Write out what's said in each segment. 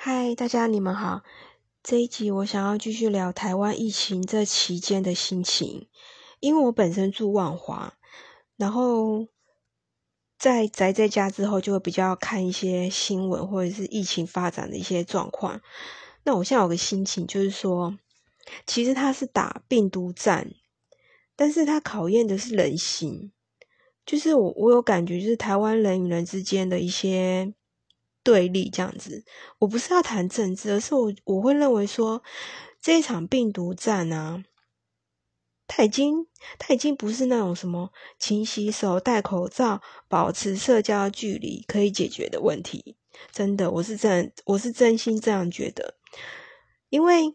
嗨，大家你们好。这一集我想要继续聊台湾疫情这期间的心情，因为我本身住万华，然后在宅在家之后，就会比较看一些新闻或者是疫情发展的一些状况。那我现在有个心情，就是说，其实他是打病毒战，但是他考验的是人心，就是我我有感觉，就是台湾人与人之间的一些。对立这样子，我不是要谈政治，而是我我会认为说这一场病毒战啊，它已经它已经不是那种什么勤洗手、戴口罩、保持社交距离可以解决的问题。真的，我是真我是真心这样觉得，因为。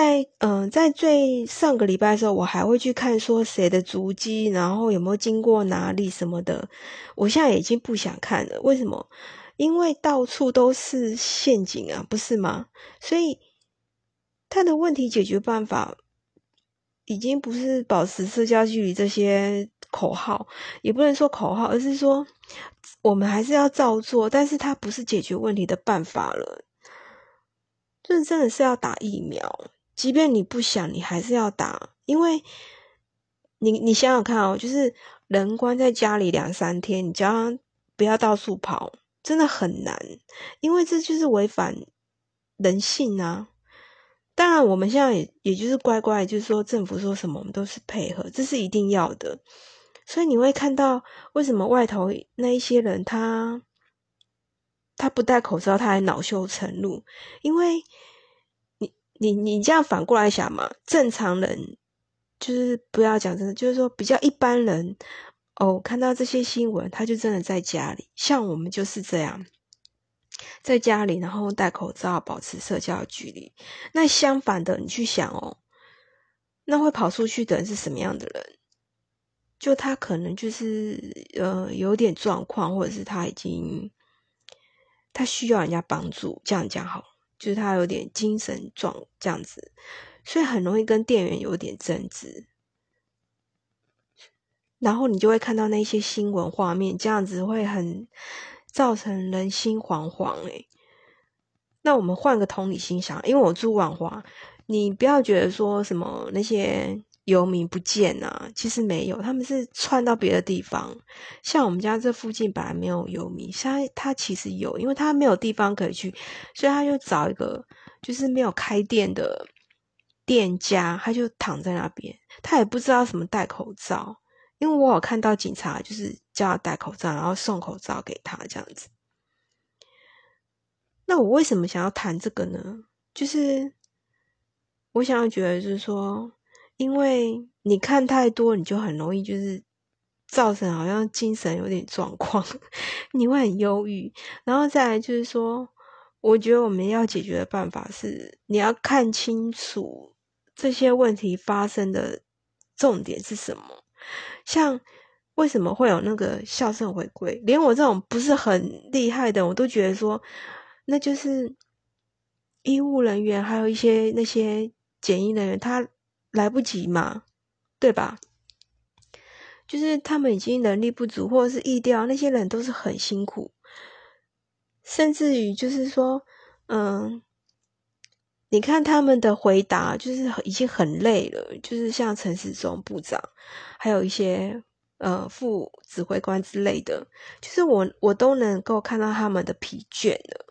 在嗯，在最上个礼拜的时候，我还会去看说谁的足迹，然后有没有经过哪里什么的。我现在已经不想看了，为什么？因为到处都是陷阱啊，不是吗？所以他的问题解决办法已经不是保持社交距离这些口号，也不能说口号，而是说我们还是要照做，但是它不是解决问题的办法了。这真的是要打疫苗。即便你不想，你还是要打，因为你你想想看哦，就是人关在家里两三天，你叫他不要到处跑，真的很难，因为这就是违反人性啊。当然，我们现在也也就是乖乖，就是说政府说什么，我们都是配合，这是一定要的。所以你会看到为什么外头那一些人他他不戴口罩，他还恼羞成怒，因为。你你这样反过来想嘛？正常人就是不要讲真的，就是说比较一般人哦，看到这些新闻，他就真的在家里。像我们就是这样，在家里，然后戴口罩，保持社交距离。那相反的，你去想哦，那会跑出去的人是什么样的人？就他可能就是呃有点状况，或者是他已经他需要人家帮助，这样讲好。就是他有点精神状这样子，所以很容易跟店员有点争执，然后你就会看到那些新闻画面，这样子会很造成人心惶惶。诶那我们换个同理心想，因为我住万华，你不要觉得说什么那些。游民不见啊，其实没有，他们是窜到别的地方。像我们家这附近本来没有游民，现在他其实有，因为他没有地方可以去，所以他就找一个就是没有开店的店家，他就躺在那边。他也不知道什么戴口罩，因为我有看到警察就是叫他戴口罩，然后送口罩给他这样子。那我为什么想要谈这个呢？就是我想要觉得就是说。因为你看太多，你就很容易就是造成好像精神有点状况，你会很忧郁。然后再来就是说，我觉得我们要解决的办法是，你要看清楚这些问题发生的重点是什么。像为什么会有那个校正回归，连我这种不是很厉害的，我都觉得说，那就是医务人员还有一些那些检疫人员他。来不及嘛，对吧？就是他们已经能力不足，或者是意调，那些人都是很辛苦，甚至于就是说，嗯，你看他们的回答，就是已经很累了。就是像陈时中部长，还有一些呃副指挥官之类的，就是我我都能够看到他们的疲倦了。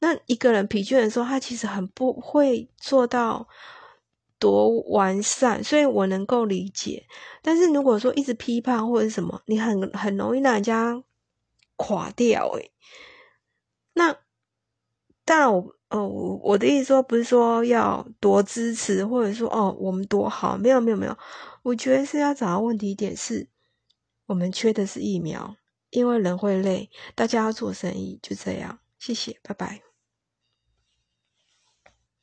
那一个人疲倦的时候，他其实很不会做到。多完善，所以我能够理解。但是如果说一直批判或者什么，你很很容易让人家垮掉。诶那当然，我呃，我的意思说不是说要多支持，或者说哦，我们多好，没有没有没有。我觉得是要找到问题点是，我们缺的是疫苗，因为人会累，大家要做生意，就这样。谢谢，拜拜。